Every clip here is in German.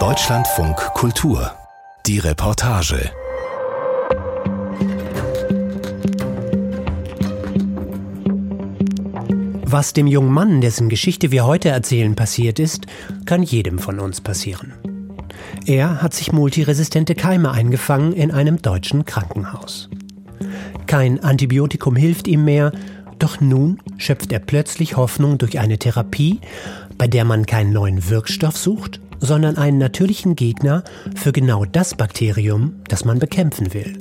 Deutschlandfunk Kultur. Die Reportage. Was dem jungen Mann, dessen Geschichte wir heute erzählen, passiert ist, kann jedem von uns passieren. Er hat sich multiresistente Keime eingefangen in einem deutschen Krankenhaus. Kein Antibiotikum hilft ihm mehr, doch nun schöpft er plötzlich Hoffnung durch eine Therapie, bei der man keinen neuen Wirkstoff sucht, sondern einen natürlichen Gegner für genau das Bakterium, das man bekämpfen will.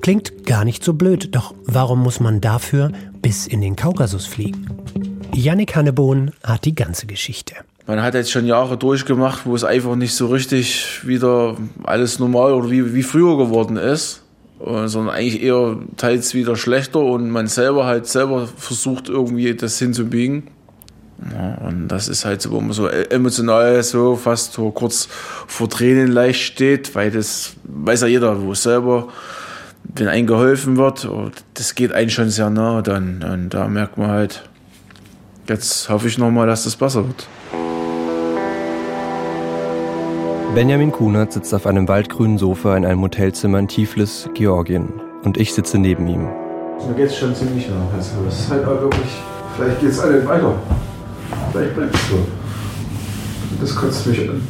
Klingt gar nicht so blöd, doch warum muss man dafür bis in den Kaukasus fliegen? Yannick Hannebohn hat die ganze Geschichte. Man hat jetzt schon Jahre durchgemacht, wo es einfach nicht so richtig wieder alles normal oder wie, wie früher geworden ist, sondern eigentlich eher teils wieder schlechter und man selber halt selber versucht irgendwie das hinzubiegen. Ja, und das ist halt so, wo man so emotional so fast so kurz vor Tränen leicht steht, weil das weiß ja jeder, wo selber, wenn einem geholfen wird, das geht einem schon sehr nah dann. Und da merkt man halt, jetzt hoffe ich nochmal, dass das besser wird. Benjamin Kunert sitzt auf einem waldgrünen Sofa in einem Hotelzimmer in Tiflis, Georgien. Und ich sitze neben ihm. Mir geht es schon ziemlich nach. Also es ist halt auch wirklich, vielleicht geht es alle weiter. Vielleicht bleibt es so. Das kotzt mich an.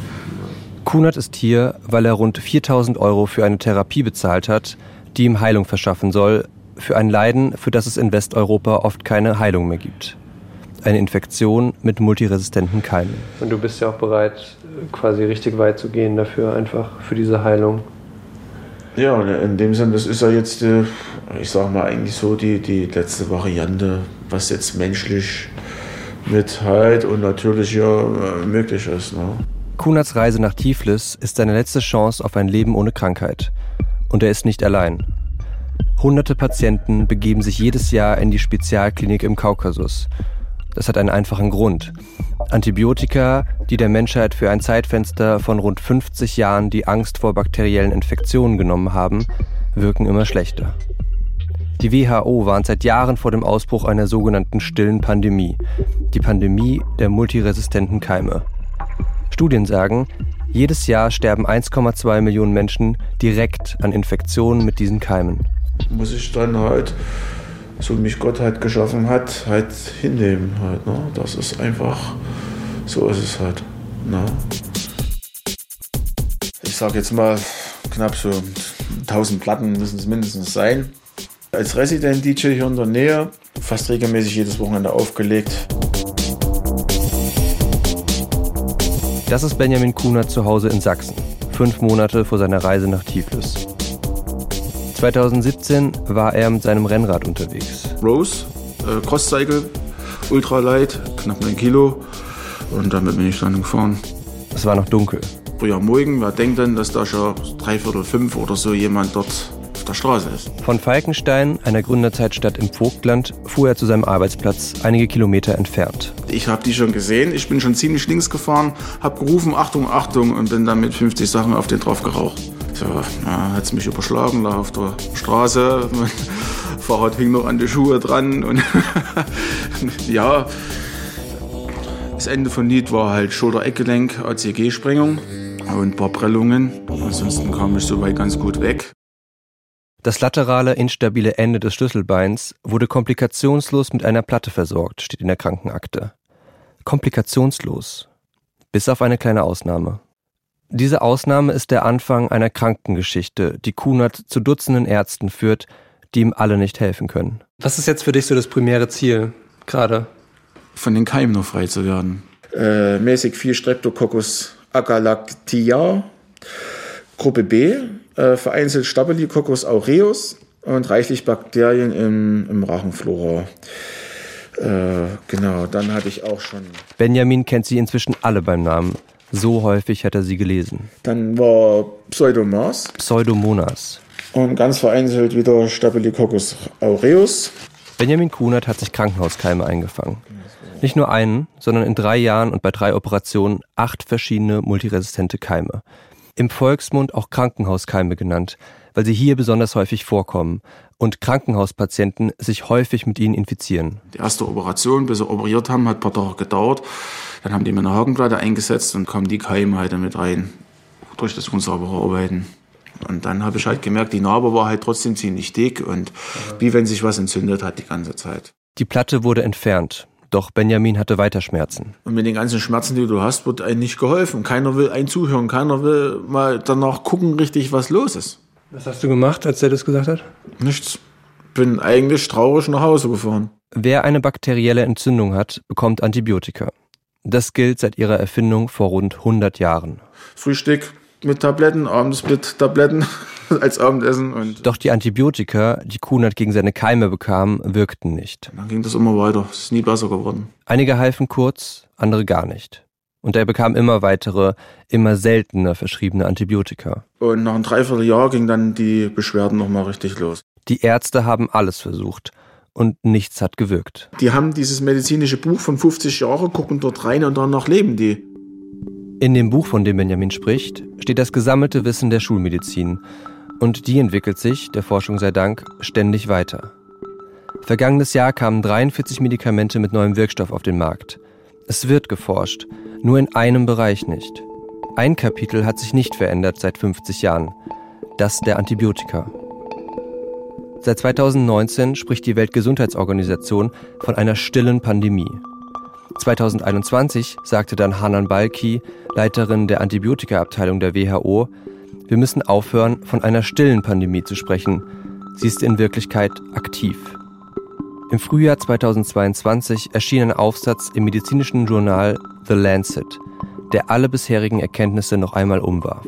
Kunert ist hier, weil er rund 4000 Euro für eine Therapie bezahlt hat, die ihm Heilung verschaffen soll, für ein Leiden, für das es in Westeuropa oft keine Heilung mehr gibt. Eine Infektion mit multiresistenten Keimen. Und du bist ja auch bereit, quasi richtig weit zu gehen dafür, einfach für diese Heilung. Ja, in dem Sinne, das ist ja jetzt, äh, ich sag mal, eigentlich so die, die letzte Variante, was jetzt menschlich mit Halt und natürlich ja äh, möglich ist. Ne? Kunats Reise nach Tiflis ist seine letzte Chance auf ein Leben ohne Krankheit. Und er ist nicht allein. Hunderte Patienten begeben sich jedes Jahr in die Spezialklinik im Kaukasus. Das hat einen einfachen Grund. Antibiotika, die der Menschheit für ein Zeitfenster von rund 50 Jahren die Angst vor bakteriellen Infektionen genommen haben, wirken immer schlechter. Die WHO warnt seit Jahren vor dem Ausbruch einer sogenannten stillen Pandemie, die Pandemie der multiresistenten Keime. Studien sagen, jedes Jahr sterben 1,2 Millionen Menschen direkt an Infektionen mit diesen Keimen. Muss ich dann halt, so mich Gott halt geschaffen hat, halt hinnehmen halt. Ne? Das ist einfach, so ist es halt. Ne? Ich sag jetzt mal, knapp so 1000 Platten müssen es mindestens sein. Als Resident-DJ hier in der Nähe, fast regelmäßig jedes Wochenende aufgelegt. Das ist Benjamin Kuhner zu Hause in Sachsen, fünf Monate vor seiner Reise nach Tiflis. 2017 war er mit seinem Rennrad unterwegs. Rose, äh, Crosscycle, Ultralight, knapp 9 Kilo. Und damit bin ich dann gefahren. Es war noch dunkel. Früher Morgen, wer denkt denn, dass da schon drei Viertel fünf oder so jemand dort auf der Straße ist? Von Falkenstein, einer Gründerzeitstadt im Vogtland, fuhr er zu seinem Arbeitsplatz einige Kilometer entfernt. Ich habe die schon gesehen, ich bin schon ziemlich links gefahren, habe gerufen, Achtung, Achtung und bin dann mit 50 Sachen auf den drauf geraucht. So, hat es mich überschlagen, lag auf der Straße, mein Fahrrad hing noch an die Schuhe dran und ja, das Ende von Lied war halt Schulter-Eckgelenk, ACG-Sprengung und ein paar Prellungen. Ansonsten kam ich soweit ganz gut weg. Das laterale, instabile Ende des Schlüsselbeins wurde komplikationslos mit einer Platte versorgt, steht in der Krankenakte. Komplikationslos. Bis auf eine kleine Ausnahme. Diese Ausnahme ist der Anfang einer Krankengeschichte, die Kunert zu Dutzenden Ärzten führt, die ihm alle nicht helfen können. Was ist jetzt für dich so das primäre Ziel gerade? Von den Keimen noch frei zu werden. Äh, mäßig viel Streptococcus agalactia, Gruppe B, äh, vereinzelt Staphylococcus aureus und reichlich Bakterien im, im Rachenflora. Äh, genau, dann hatte ich auch schon. Benjamin kennt sie inzwischen alle beim Namen. So häufig hat er sie gelesen. Dann war Pseudomas. Pseudomonas. Und ganz vereinzelt wieder Staphylococcus aureus. Benjamin Kunert hat sich Krankenhauskeime eingefangen. Nicht nur einen, sondern in drei Jahren und bei drei Operationen acht verschiedene multiresistente Keime. Im Volksmund auch Krankenhauskeime genannt, weil sie hier besonders häufig vorkommen und Krankenhauspatienten sich häufig mit ihnen infizieren. Die erste Operation, bis sie operiert haben, hat ein paar Tage gedauert. Dann haben die mir eine Hakenplatte eingesetzt und kommen die Keime halt damit rein, durch das unsaubere Arbeiten. Und dann habe ich halt gemerkt, die Narbe war halt trotzdem ziemlich dick und wie wenn sich was entzündet hat die ganze Zeit. Die Platte wurde entfernt, doch Benjamin hatte weiter Schmerzen. Und mit den ganzen Schmerzen, die du hast, wird einem nicht geholfen. Keiner will einen zuhören, keiner will mal danach gucken richtig, was los ist. Was hast du gemacht, als der das gesagt hat? Nichts. Bin eigentlich traurig nach Hause gefahren. Wer eine bakterielle Entzündung hat, bekommt Antibiotika. Das gilt seit ihrer Erfindung vor rund 100 Jahren. Frühstück mit Tabletten, abends mit Tabletten als Abendessen. Und Doch die Antibiotika, die Kunert gegen seine Keime bekam, wirkten nicht. dann ging das immer weiter. Es ist nie besser geworden. Einige halfen kurz, andere gar nicht. Und er bekam immer weitere, immer seltener verschriebene Antibiotika. Und nach einem Dreivierteljahr ging dann die Beschwerden nochmal richtig los. Die Ärzte haben alles versucht und nichts hat gewirkt. Die haben dieses medizinische Buch von 50 Jahren, gucken dort rein und danach leben die. In dem Buch, von dem Benjamin spricht, steht das gesammelte Wissen der Schulmedizin. Und die entwickelt sich, der Forschung sei Dank, ständig weiter. Vergangenes Jahr kamen 43 Medikamente mit neuem Wirkstoff auf den Markt. Es wird geforscht, nur in einem Bereich nicht. Ein Kapitel hat sich nicht verändert seit 50 Jahren, das der Antibiotika. Seit 2019 spricht die Weltgesundheitsorganisation von einer stillen Pandemie. 2021 sagte dann Hanan Balki, Leiterin der Antibiotikaabteilung der WHO, wir müssen aufhören, von einer stillen Pandemie zu sprechen. Sie ist in Wirklichkeit aktiv. Im Frühjahr 2022 erschien ein Aufsatz im medizinischen Journal The Lancet, der alle bisherigen Erkenntnisse noch einmal umwarf.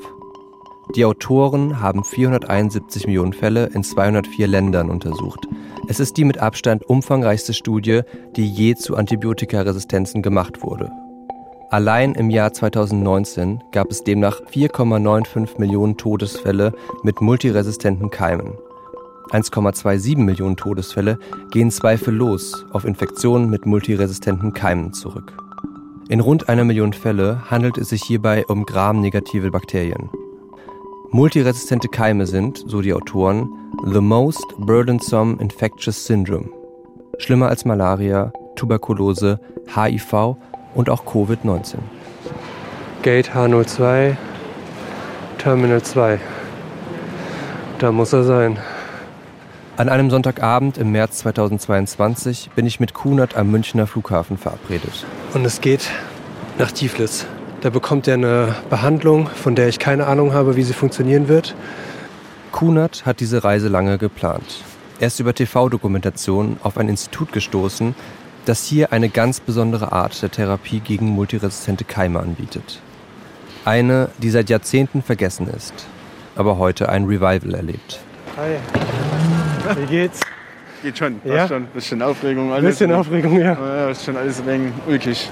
Die Autoren haben 471 Millionen Fälle in 204 Ländern untersucht. Es ist die mit Abstand umfangreichste Studie, die je zu Antibiotikaresistenzen gemacht wurde. Allein im Jahr 2019 gab es demnach 4,95 Millionen Todesfälle mit multiresistenten Keimen. 1,27 Millionen Todesfälle gehen zweifellos auf Infektionen mit multiresistenten Keimen zurück. In rund einer Million Fälle handelt es sich hierbei um gramnegative Bakterien. Multiresistente Keime sind, so die Autoren, the most burdensome infectious syndrome. Schlimmer als Malaria, Tuberkulose, HIV und auch Covid-19. Gate H02, Terminal 2. Da muss er sein. An einem Sonntagabend im März 2022 bin ich mit Kunert am Münchner Flughafen verabredet. Und es geht nach Tiflis. Da bekommt er eine Behandlung, von der ich keine Ahnung habe, wie sie funktionieren wird. Kunert hat diese Reise lange geplant. Er ist über TV-Dokumentation auf ein Institut gestoßen, das hier eine ganz besondere Art der Therapie gegen multiresistente Keime anbietet. Eine, die seit Jahrzehnten vergessen ist, aber heute ein Revival erlebt. Hi. Wie geht's? Geht schon, Ja? passt schon. Bisschen Aufregung. Ein bisschen Aufregung, ja. Ja, ist schon alles ein wenig ulkig.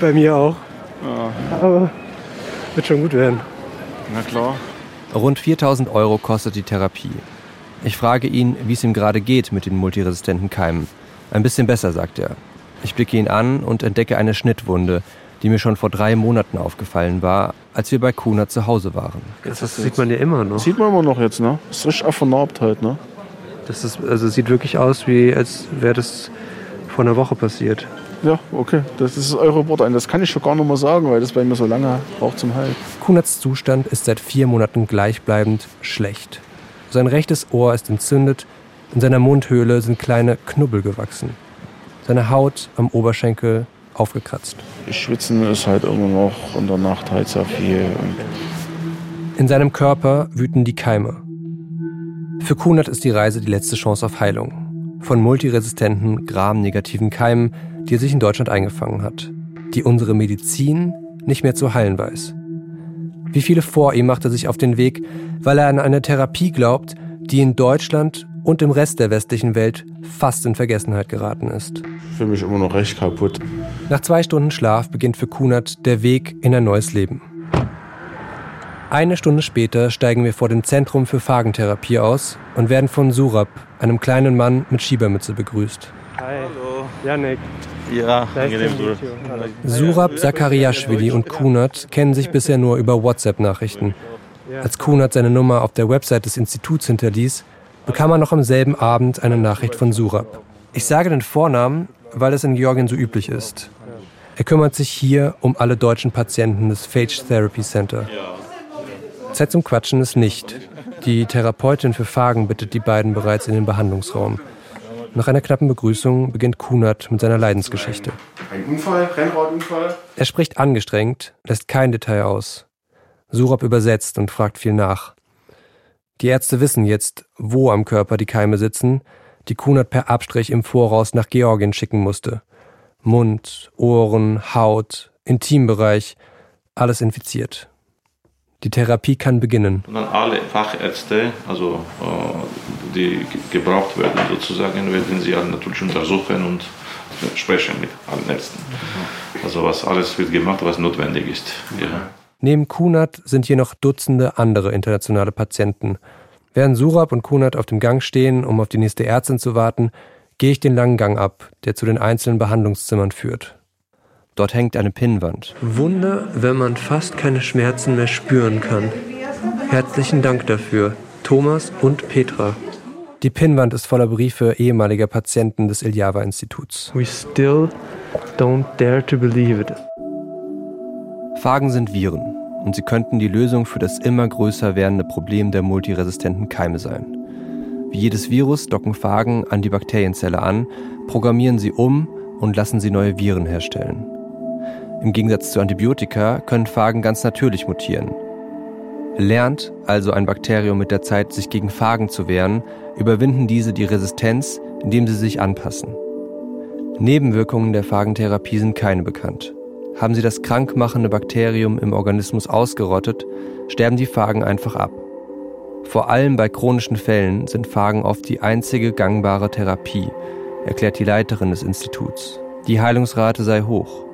Bei mir auch. Ja, Aber wird schon gut werden. na klar. Rund 4000 Euro kostet die Therapie. Ich frage ihn, wie es ihm gerade geht mit den multiresistenten Keimen. Ein bisschen besser, sagt er. Ich blicke ihn an und entdecke eine Schnittwunde, die mir schon vor drei Monaten aufgefallen war, als wir bei Kuna zu Hause waren. Das, sieht man ja immer noch. Sieht man immer noch jetzt, ne? Ist richtig vernarbt halt, ne? Das ist, also sieht wirklich aus, wie als wäre das vor einer Woche passiert. Ja, okay. Das ist eure Wort ein. Das kann ich schon gar nicht mehr sagen, weil das bei mir so lange braucht zum Heil. Kunats Zustand ist seit vier Monaten gleichbleibend schlecht. Sein rechtes Ohr ist entzündet, in seiner Mundhöhle sind kleine Knubbel gewachsen. Seine Haut am Oberschenkel aufgekratzt. Schwitzen ist halt immer noch in der Nacht halt sehr viel. Und In seinem Körper wüten die Keime. Für Kunert ist die Reise die letzte Chance auf Heilung. Von multiresistenten, gramnegativen Keimen, die er sich in Deutschland eingefangen hat. Die unsere Medizin nicht mehr zu heilen weiß. Wie viele vor ihm macht er sich auf den Weg, weil er an eine Therapie glaubt, die in Deutschland und im Rest der westlichen Welt fast in Vergessenheit geraten ist. ich fühle mich immer noch recht kaputt. Nach zwei Stunden Schlaf beginnt für Kunert der Weg in ein neues Leben. Eine Stunde später steigen wir vor dem Zentrum für Phagentherapie aus und werden von Surab, einem kleinen Mann mit Schiebermütze, begrüßt. Hi. Hallo. Janik. Ja, you. Hallo. Surab, Zakariaschwili und Kunert kennen sich bisher nur über WhatsApp-Nachrichten. Als Kunert seine Nummer auf der Website des Instituts hinterließ, bekam er noch am selben Abend eine Nachricht von Surab. Ich sage den Vornamen, weil es in Georgien so üblich ist. Er kümmert sich hier um alle deutschen Patienten des Phage Therapy Center. Zeit zum Quatschen ist nicht. Die Therapeutin für Fagen bittet die beiden bereits in den Behandlungsraum. Nach einer knappen Begrüßung beginnt Kunert mit seiner Leidensgeschichte. Ein Unfall, Rennradunfall. Er spricht angestrengt, lässt kein Detail aus. Surab übersetzt und fragt viel nach. Die Ärzte wissen jetzt, wo am Körper die Keime sitzen, die Kunert per Abstrich im Voraus nach Georgien schicken musste. Mund, Ohren, Haut, Intimbereich, alles infiziert. Die Therapie kann beginnen. Und dann alle Fachärzte, also äh, die gebraucht werden sozusagen, werden sie natürlich untersuchen und sprechen mit allen Ärzten. Also was alles wird gemacht, was notwendig ist. Ja. Neben Kunert sind hier noch Dutzende andere internationale Patienten. Während Surab und Kunert auf dem Gang stehen, um auf die nächste Ärztin zu warten, gehe ich den langen Gang ab, der zu den einzelnen Behandlungszimmern führt. Dort hängt eine Pinnwand. Wunder, wenn man fast keine Schmerzen mehr spüren kann. Herzlichen Dank dafür, Thomas und Petra. Die Pinnwand ist voller Briefe ehemaliger Patienten des Iljava-Instituts. We still don't dare to believe it. Phagen sind Viren und sie könnten die Lösung für das immer größer werdende Problem der multiresistenten Keime sein. Wie jedes Virus docken Phagen an die Bakterienzelle an, programmieren sie um und lassen sie neue Viren herstellen. Im Gegensatz zu Antibiotika können Phagen ganz natürlich mutieren. Lernt also ein Bakterium mit der Zeit, sich gegen Phagen zu wehren, überwinden diese die Resistenz, indem sie sich anpassen. Nebenwirkungen der Phagentherapie sind keine bekannt. Haben sie das krankmachende Bakterium im Organismus ausgerottet, sterben die Phagen einfach ab. Vor allem bei chronischen Fällen sind Phagen oft die einzige gangbare Therapie, erklärt die Leiterin des Instituts. Die Heilungsrate sei hoch.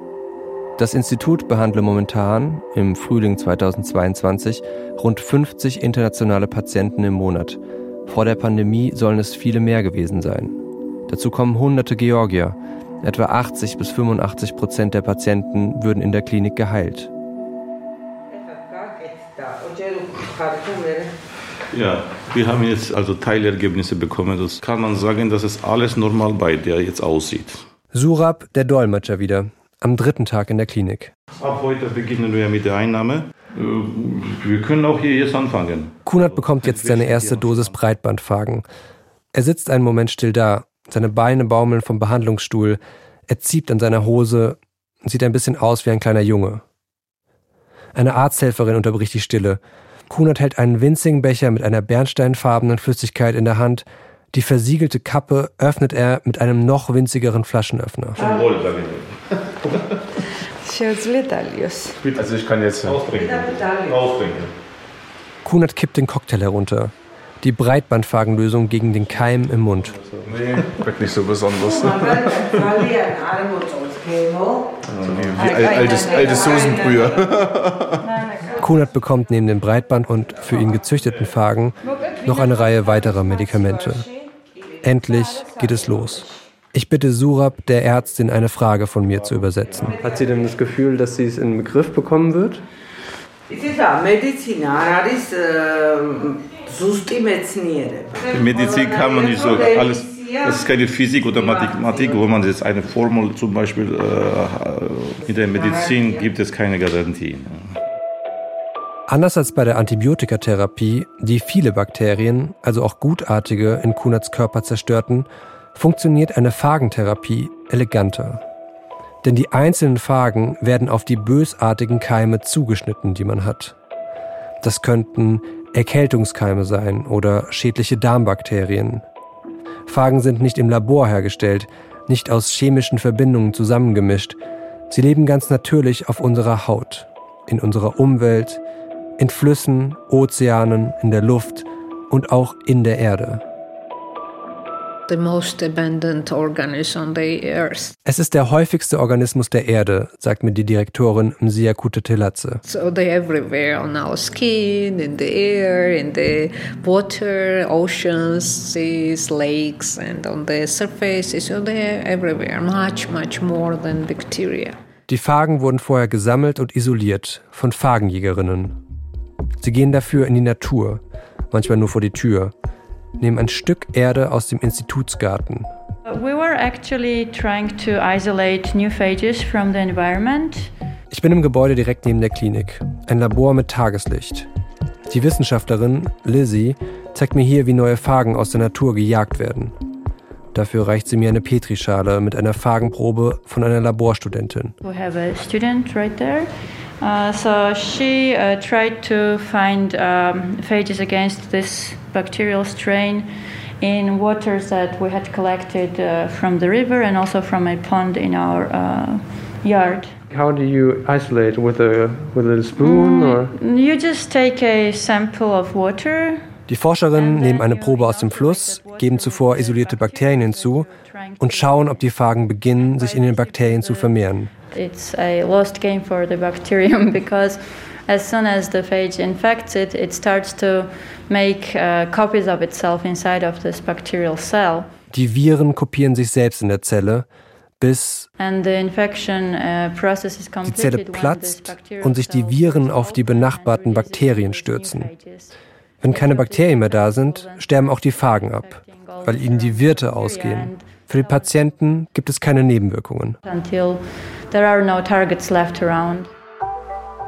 Das Institut behandle momentan, im Frühling 2022, rund 50 internationale Patienten im Monat. Vor der Pandemie sollen es viele mehr gewesen sein. Dazu kommen hunderte Georgier. Etwa 80 bis 85 Prozent der Patienten würden in der Klinik geheilt. Ja, wir haben jetzt also Teilergebnisse bekommen. Das kann man sagen, dass es alles normal bei der jetzt aussieht. Surab, der Dolmetscher wieder, am dritten Tag in der Klinik. Ab heute beginnen wir mit der Einnahme. Äh, Wir können auch hier jetzt anfangen. Kunert bekommt jetzt seine erste Dosis Breitbandphagen. Er sitzt einen Moment still da, seine Beine baumeln vom Behandlungsstuhl, er zieht an seiner Hose und sieht ein bisschen aus wie ein kleiner Junge. Eine Arzthelferin unterbricht die Stille. Kunert hält einen winzigen Becher mit einer bernsteinfarbenen Flüssigkeit in der Hand. Die versiegelte Kappe öffnet er mit einem noch winzigeren Flaschenöffner. Zum Wohl, sagen Also ich kann jetzt. Austrinken. Austrinken. Kunert kippt den Cocktail herunter. Die Breitbandphagenlösung gegen den Keim im Mund. Nee, wirkt nicht so besonders. So wie, al altes, altes Soßenbrühe. Kunert bekommt neben dem Breitband und für ihn gezüchteten Phagen noch eine Reihe weiterer Medikamente. Endlich geht es los. Ich bitte Surab, der Ärztin, eine Frage von mir zu übersetzen. Hat sie denn das Gefühl, dass sie es in den Begriff bekommen wird? Die Medizin kann man nicht so alles. Das ist keine Physik oder Mathematik, wo man jetzt eine Formel zum Beispiel äh, mit der Medizin gibt es keine Garantie. Anders als bei der Antibiotikatherapie, die viele Bakterien, also auch gutartige, in Kunats Körper zerstörten, funktioniert eine Phagentherapie eleganter. Denn die einzelnen Phagen werden auf die bösartigen Keime zugeschnitten, die man hat. Das könnten Erkältungskeime sein oder schädliche Darmbakterien. Phagen sind nicht im Labor hergestellt, nicht aus chemischen Verbindungen zusammengemischt. Sie leben ganz natürlich auf unserer Haut, in unserer Umwelt, in Flüssen, Ozeanen, in der Luft und auch in der Erde. The most abundant organism on the earth. Es ist der häufigste Organismus der Erde, sagt mir die Direktorin Msia Kutetelatze. So they're everywhere on our skin, in the air, in the water, oceans, seas, lakes, and on the surface. So they're everywhere, much, much more than bacteria. Die Phagen wurden vorher gesammelt und isoliert von Phagenjägerinnen. Sie gehen dafür in die Natur, manchmal nur vor die Tür, nehmen ein Stück Erde aus dem Institutsgarten. We were actually trying to isolate new phages from the environment. Ich bin im Gebäude direkt neben der Klinik, ein Labor mit Tageslicht. Die Wissenschaftlerin Lizzie zeigt mir hier, wie neue Phagen aus der Natur gejagt werden. Dafür reicht sie mir eine Petrischale mit einer Phagenprobe von einer Laborstudentin. We have a student right there. Uh, so she uh, tried to find um, phages against this bacterial strain in waters that we had collected uh, from the river and also from a pond in our uh, yard. How do you isolate with a with a spoon or? You just take a sample of water. Die Forscherinnen nehmen eine Probe aus dem Fluss, geben zuvor isolierte Bakterien hinzu und schauen, ob die Phagen beginnen, sich in den Bakterien zu vermehren. It's a lost game for the bacterium because as soon as the phage infects it, it starts to make uh, copies of itself inside of this bacterial cell. Die Viren kopieren sich selbst in der Zelle, bis And the infection uh, process is die Zelle platzt und sich die Viren auf die benachbarten Bakterien stürzen. Wenn keine Bakterien mehr da sind, sterben auch die Phagen ab, weil ihnen die Wirte ausgehen. Für die Patienten gibt es keine Nebenwirkungen. There are no targets left around.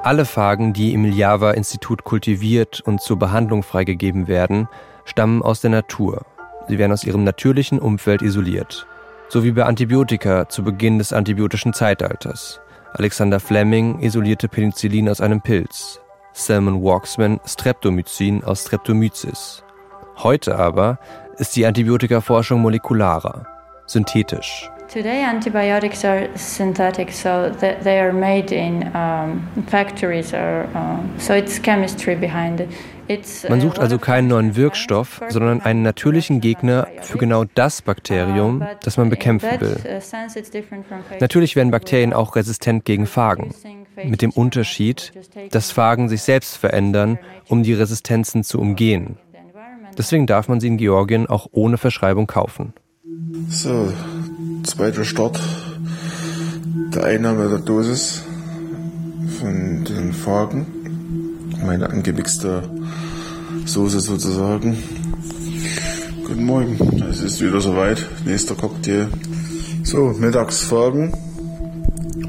Alle Phagen, die im Java-Institut kultiviert und zur Behandlung freigegeben werden, stammen aus der Natur. Sie werden aus ihrem natürlichen Umfeld isoliert. So wie bei Antibiotika zu Beginn des antibiotischen Zeitalters. Alexander Fleming isolierte Penicillin aus einem Pilz. Salmon Walksman Streptomycin aus Streptomyces. Heute aber ist die Antibiotikaforschung molekularer, synthetisch. Today, antibiotics are synthetic, so th- they are made in um, factories, or um, so it's chemistry behind it. It's, uh, Man sucht also keinen neuen Wirkstoff, sondern einen natürlichen Gegner für genau das Bakterium, Uh, das man bekämpfen that, will. uh, phages Natürlich werden Bakterien auch resistent gegen Phagen, mit dem Unterschied, dass Phagen sich selbst verändern, um die Resistenzen zu umgehen. Deswegen darf man sie in Georgien auch ohne Verschreibung kaufen. So, zweiter Start der Einnahme der Dosis von den Phagen. Meine angemixte Soße sozusagen. Guten Morgen, es ist wieder soweit. Nächster Cocktail. So, Mittagsphagen.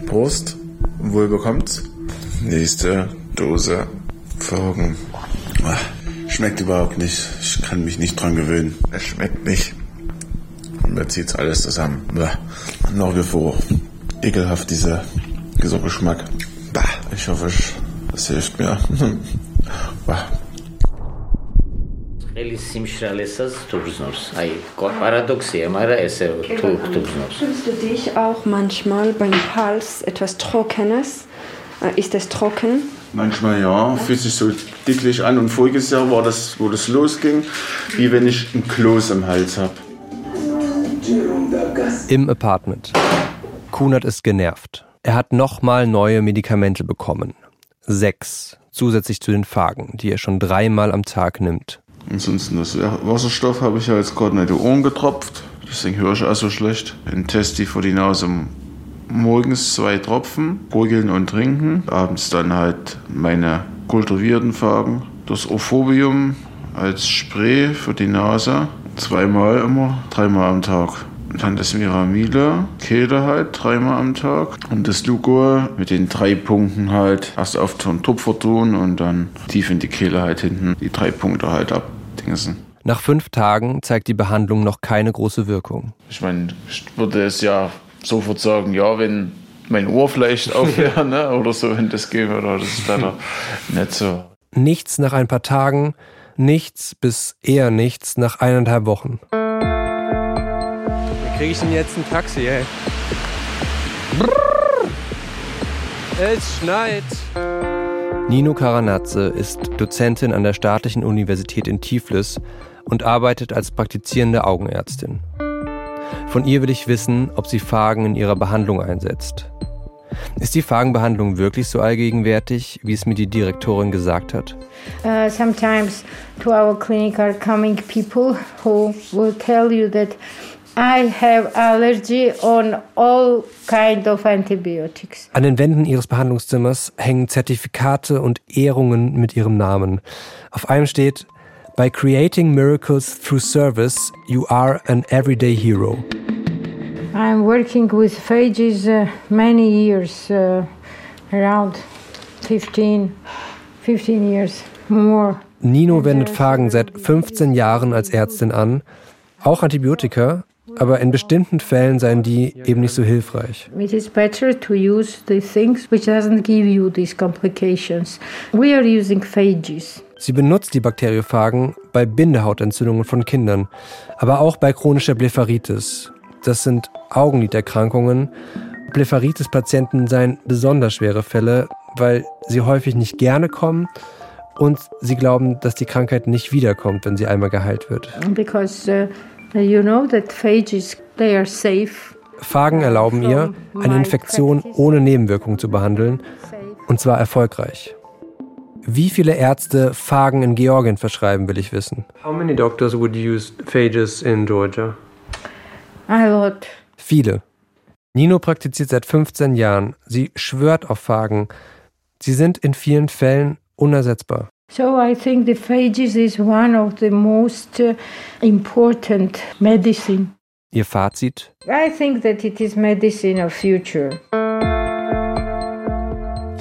Prost. Wohl bekommt's. Nächste Dose Phagen. Ah, Schmeckt überhaupt nicht. Ich kann mich nicht dran gewöhnen. Es schmeckt nicht Mir zieht's alles zusammen. Bäh. Nach wie vor ekelhaft dieser, dieser Geschmack. Bah. Ich hoffe, ich, das hilft mir. bah. ხელი სიმშრალესას თუ გრძნობს. აი, პარადოქსია, მაგრამ ესე თუ თუ გრძნობს. Fühlst du dich auch manchmal beim Hals etwas Trockenes? Äh, Ist es trocken? Manchmal ja, fühlt sich so dicklich an und voriges Jahr war das, wo das losging, wie wenn ich ein Kloß im Hals habe. Im Apartment. Kunert ist genervt. Er hat nochmal neue Medikamente bekommen. Sechs, zusätzlich zu den Phagen, die er schon dreimal am Tag nimmt. Ansonsten das Wasserstoff habe ich ja jetzt gerade in die Ohren getropft. Deswegen höre ich auch so schlecht. Ein Testi vor die Nase. Morgens zwei Tropfen, gurgeln und trinken. Abends dann halt meine kultivierten Phagen. Das Ophobium als Spray für die Nase. Zweimal immer, dreimal am Tag. Und dann das Miramile, Kehle halt, dreimal am Tag. Und das Lugo mit den drei Punkten halt erst auf den Tupfer tun und dann tief in die Kehle halt hinten die drei Punkte halt abdingsen. Nach fünf Tagen zeigt die Behandlung noch keine große Wirkung. Ich meine, ich würde es ja sofort sagen, ja, wenn mein Ohr vielleicht aufhört, ne, oder so, wenn das gehen würde, das ist besser. Nicht so. Nichts nach ein paar Tagen, nichts bis eher nichts nach eineinhalb Wochen. Kriege ich denn jetzt ein Taxi, ey? Es schneit. Nino Karanatze ist Dozentin an der Staatlichen Universität in Tiflis und arbeitet als praktizierende Augenärztin. Von ihr will ich wissen, ob sie Phagen in ihrer Behandlung einsetzt. Ist die Phagenbehandlung wirklich so allgegenwärtig, wie es mir die Direktorin gesagt hat? Uh, sometimes to our clinic are coming people who will tell you that I have allergy on all kind of antibiotics. An den Wänden ihres Behandlungszimmers hängen Zertifikate und Ehrungen mit ihrem Namen. Auf einem steht, By creating miracles through service, you are an everyday hero. I'm working with phages uh, many years, uh, around 15, 15 years more. Nino wendet Phagen seit 15 Jahren als Ärztin an, auch Antibiotika, aber in bestimmten Fällen seien die eben nicht so hilfreich. It is better to use the things which doesn't give you these complications. We are using phages. Sie benutzt die Bakteriophagen bei Bindehautentzündungen von Kindern, aber auch bei chronischer Blepharitis. Das sind Augenliderkrankungen. Blepharitis-Patienten seien besonders schwere Fälle, weil sie häufig nicht gerne kommen und sie glauben, dass die Krankheit nicht wiederkommt, wenn sie einmal geheilt wird. Because uh, you know that phages, they are safe. Phagen erlauben ihr, eine Infektion ohne Nebenwirkungen zu behandeln, und zwar erfolgreich. Wie viele Ärzte Phagen in Georgien verschreiben, will ich wissen. How many doctors would use phages in Georgia? A lot. Viele. Nino praktiziert seit 15 Jahren. Sie schwört auf Phagen. Sie sind in vielen Fällen unersetzbar. So I think the phages is one of the most uh, important medicine. Ihr Fazit? I think that it is medicine of future.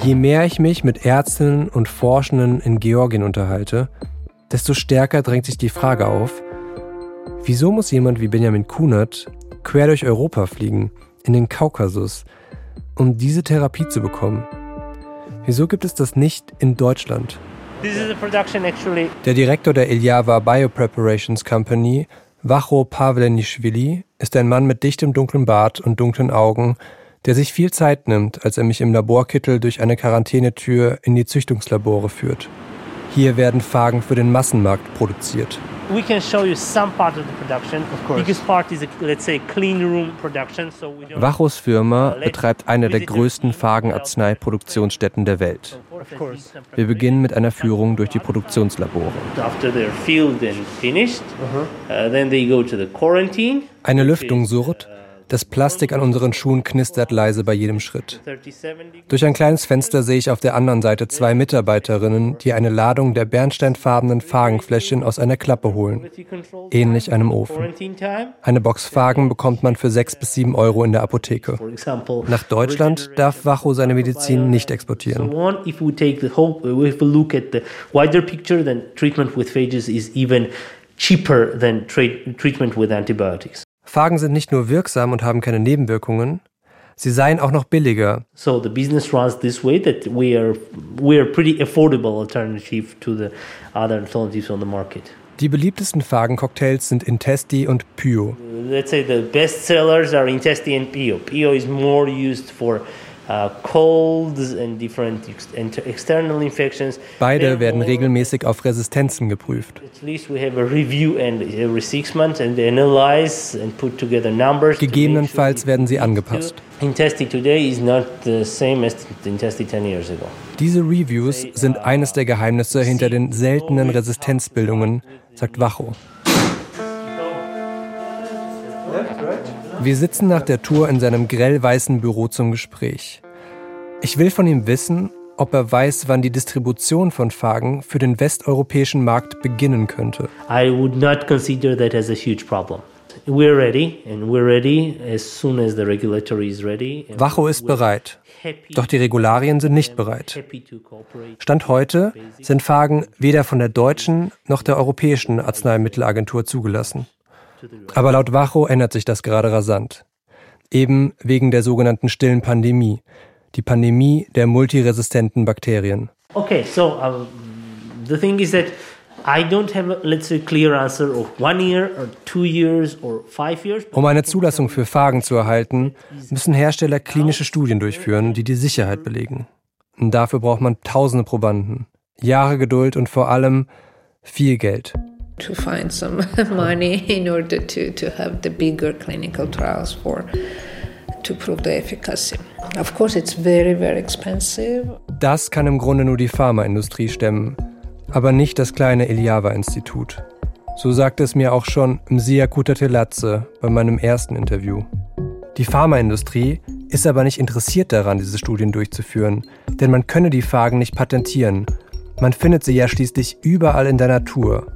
Je mehr ich mich mit Ärztinnen und Forschenden in Georgien unterhalte, desto stärker drängt sich die Frage auf, wieso muss jemand wie Benjamin Kunert quer durch Europa fliegen, in den Kaukasus, um diese Therapie zu bekommen? Wieso gibt es das nicht in Deutschland? Der Direktor der Ilyava Biopreparations Company, Vacho Pavlenishvili, ist ein Mann mit dichtem dunklen Bart und dunklen Augen, der sich viel Zeit nimmt, als er mich im Laborkittel durch eine Quarantänetür in die Züchtungslabore führt. Hier werden Phagen für den Massenmarkt produziert. We can show you some part of the production. Of course. Biggest part is, a, let's say, clean room production. So we don't Vachos Firma betreibt eine der größten Phagenarzneiproduktionsstätten der Welt. Of course. Wir beginnen mit einer Führung durch die Produktionslabore. After they're filled and finished, uh, then they go to the quarantine. Eine Lüftung surrt, das Plastik an unseren Schuhen knistert leise bei jedem Schritt. Durch ein kleines Fenster sehe ich auf der anderen Seite zwei Mitarbeiterinnen, die eine Ladung der bernsteinfarbenen Phagenfläschchen aus einer Klappe holen. Ähnlich einem Ofen. Eine Box Phagen bekommt man für sechs bis sieben Euro in der Apotheke. Nach Deutschland darf Vacho seine Medizin nicht exportieren. Cheaper than treatment with antibiotics. Phagen sind nicht nur wirksam und haben keine Nebenwirkungen, sie seien auch noch billiger. So the business runs this way that we are we are pretty affordable alternative to the other alternatives on the market. Die beliebtesten Phagen-Cocktails sind Intesti und Pyo. Let's say the best sellers are Intesti and Pio. Pio is more used for uh, colds and different ex external infections. Beide werden regelmäßig auf Resistenzen geprüft. At least we have a review and every six months and they analyze and put together numbers. Gegebenenfalls werden sie angepasst. Intesti today is not the same as Intesti 10 years ago. Diese Reviews sind eines der Geheimnisse hinter den seltenen Resistenzbildungen, sagt Vacho. Wir sitzen nach der Tour in seinem grellweißen Büro zum Gespräch. Ich will von ihm wissen, ob er weiß, wann die Distribution von Phagen für den westeuropäischen Markt beginnen könnte. I would not consider that as a huge problem. We're ready and we're ready as soon as the regulatory is ready. Vacho ist bereit, doch die Regularien sind nicht bereit. Stand heute sind Phagen weder von der deutschen noch der europäischen Arzneimittelagentur zugelassen. Aber laut Vacho ändert sich das gerade rasant. Eben wegen der sogenannten stillen Pandemie, die Pandemie der multiresistenten Bakterien. Okay, so um, the thing is that I don't have, a, let's say, clear answer of one year or two years or five years. Um eine Zulassung für Phagen zu erhalten, müssen Hersteller klinische Studien durchführen, die die Sicherheit belegen. Und dafür braucht man tausende Probanden, Jahre Geduld und vor allem viel Geld. To find some money in order to, to have the bigger clinical trials for to prove the efficacy. Of course, it's very, very expensive. Das kann im Grunde nur die Pharmaindustrie stemmen, aber nicht das kleine Eliava-Institut. So sagte es mir auch schon Msia Kutatelatze bei meinem ersten Interview. Die Pharmaindustrie ist aber nicht interessiert daran, diese Studien durchzuführen, denn man könne die Phagen nicht patentieren. Man findet sie ja schließlich überall in der Natur.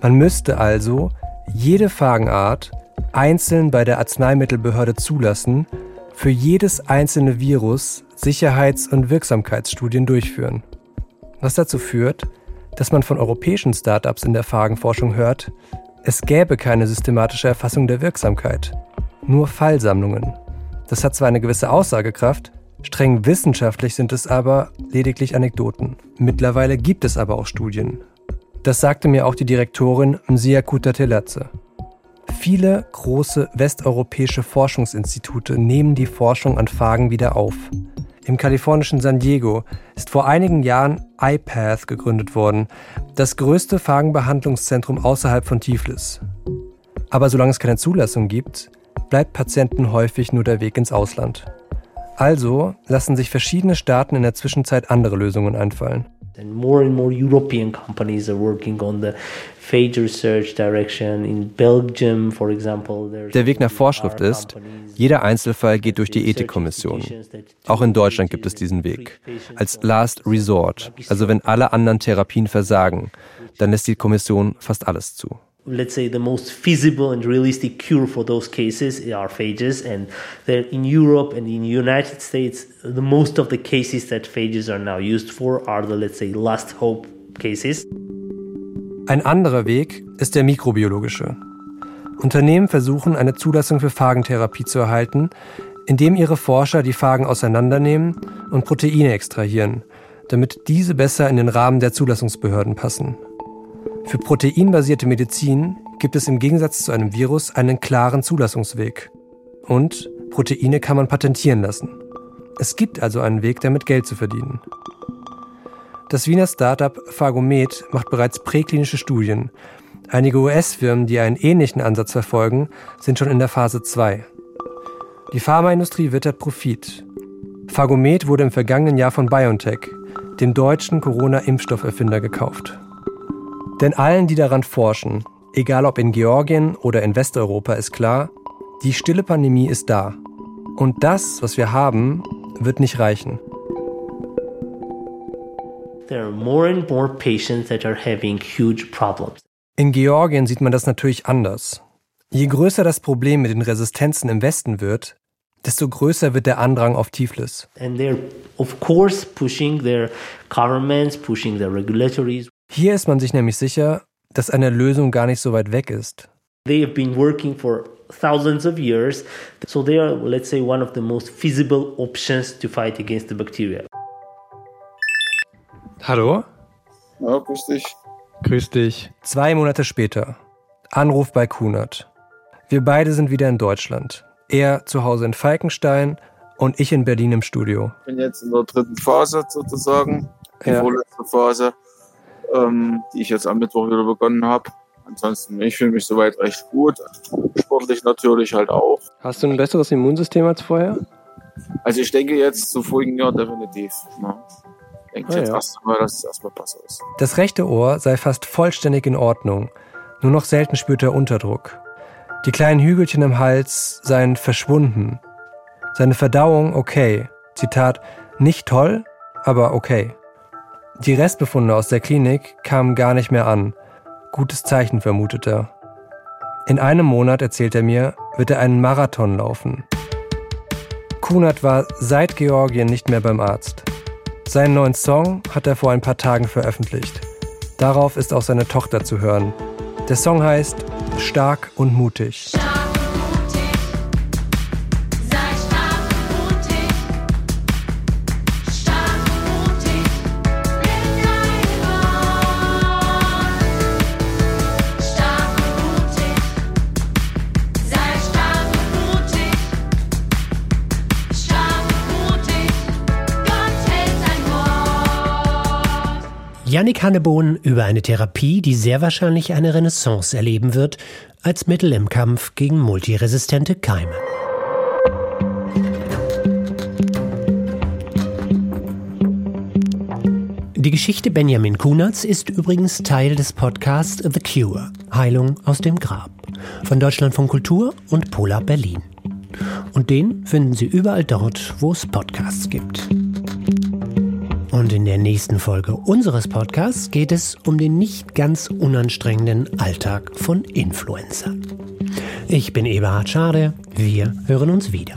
Man müsste also jede Phagenart einzeln bei der Arzneimittelbehörde zulassen, für jedes einzelne Virus Sicherheits- und Wirksamkeitsstudien durchführen. Was dazu führt, dass man von europäischen Startups in der Phagenforschung hört, es gäbe keine systematische Erfassung der Wirksamkeit, nur Fallsammlungen. Das hat zwar eine gewisse Aussagekraft, streng wissenschaftlich sind es aber lediglich Anekdoten. Mittlerweile gibt es aber auch Studien. Das sagte mir auch die Direktorin Msia Kutatelatze. Viele große westeuropäische Forschungsinstitute nehmen die Forschung an Phagen wieder auf. Im kalifornischen San Diego ist vor einigen Jahren iPath gegründet worden, das größte Phagenbehandlungszentrum außerhalb von Tiflis. Aber solange es keine Zulassung gibt, bleibt Patienten häufig nur der Weg ins Ausland. Also lassen sich verschiedene Staaten in der Zwischenzeit andere Lösungen einfallen. And more and more European companies are working on the phage research direction. In Belgium, for example, Der Weg nach Vorschrift ist, jeder Einzelfall geht durch die Ethikkommission. Auch in Deutschland gibt es diesen Weg. Als Last Resort, also wenn alle anderen Therapien versagen, dann lässt die Kommission fast alles zu let's say the most feasible and realistic cure for those cases are phages and in Europe and in the United States the most of the cases that phages are now used for are the let's say last hope cases. Ein anderer Weg ist der mikrobiologische. Unternehmen versuchen eine Zulassung für Phagentherapie zu erhalten, indem ihre Forscher die Phagen auseinandernehmen und Proteine extrahieren, damit diese besser in den Rahmen der Zulassungsbehörden passen. Für proteinbasierte Medizin gibt es im Gegensatz zu einem Virus einen klaren Zulassungsweg. Und Proteine kann man patentieren lassen. Es gibt also einen Weg, damit Geld zu verdienen. Das Wiener Startup Phagomed macht bereits präklinische Studien. Einige US-Firmen, die einen ähnlichen Ansatz verfolgen, sind schon in der Phase 2. Die Pharmaindustrie wittert Profit. Phagomed wurde im vergangenen Jahr von BioNTech, dem deutschen Corona-Impfstofferfinder, gekauft. Denn allen, die daran forschen, egal ob in Georgien oder in Westeuropa, ist klar, die stille Pandemie ist da. Und das, was wir haben, wird nicht reichen. In Georgien sieht man das natürlich anders. Je größer das Problem mit den Resistenzen im Westen wird, desto größer wird der Andrang auf Tiflis. Hier ist man sich nämlich sicher, dass eine Lösung gar nicht so weit weg ist. They have been working for thousands of years, so they are, let's say, one of the most feasible options to fight against the bacteria. Hallo? Ja, grüß dich. Grüß dich. Zwei Monate später. Anruf bei Kunert. Wir beide sind wieder in Deutschland. Er zu Hause in Falkenstein und ich in Berlin im Studio. Ich bin jetzt in der dritten Phase sozusagen, die ja. vorletzte Phase ähm, die ich jetzt am Mittwoch wieder begonnen habe. Ansonsten, ich fühle mich soweit recht gut. Sportlich natürlich halt auch. Hast du ein besseres Immunsystem als vorher? Also ich denke jetzt zu vorigen Jahr definitiv. Ne? Ich denke ah, jetzt ja. erst mal, dass es erstmal besser ist. Das rechte Ohr sei fast vollständig in Ordnung. Nur noch selten spürt er Unterdruck. Die kleinen Hügelchen im Hals seien verschwunden. Seine Verdauung okay. Zitat, nicht toll, aber okay. Die Restbefunde aus der Klinik kamen gar nicht mehr an. Gutes Zeichen vermutet er. In einem Monat, erzählt er mir, wird er einen Marathon laufen. Kunert war seit Georgien nicht mehr beim Arzt. Seinen neuen Song hat er vor ein paar Tagen veröffentlicht. Darauf ist auch seine Tochter zu hören. Der Song heißt Stark und mutig. Stark. Yannick Hannebohn über eine Therapie, die sehr wahrscheinlich eine Renaissance erleben wird, als Mittel im Kampf gegen multiresistente Keime. Die Geschichte Benjamin Kunerts ist übrigens Teil des Podcasts The Cure, Heilung aus dem Grab, von Deutschlandfunk Kultur und Polar Berlin. Und den finden Sie überall dort, wo es Podcasts gibt. Und in der nächsten Folge unseres Podcasts geht es um den nicht ganz unanstrengenden Alltag von Influencern. Ich bin Eberhard Schade. Wir hören uns wieder.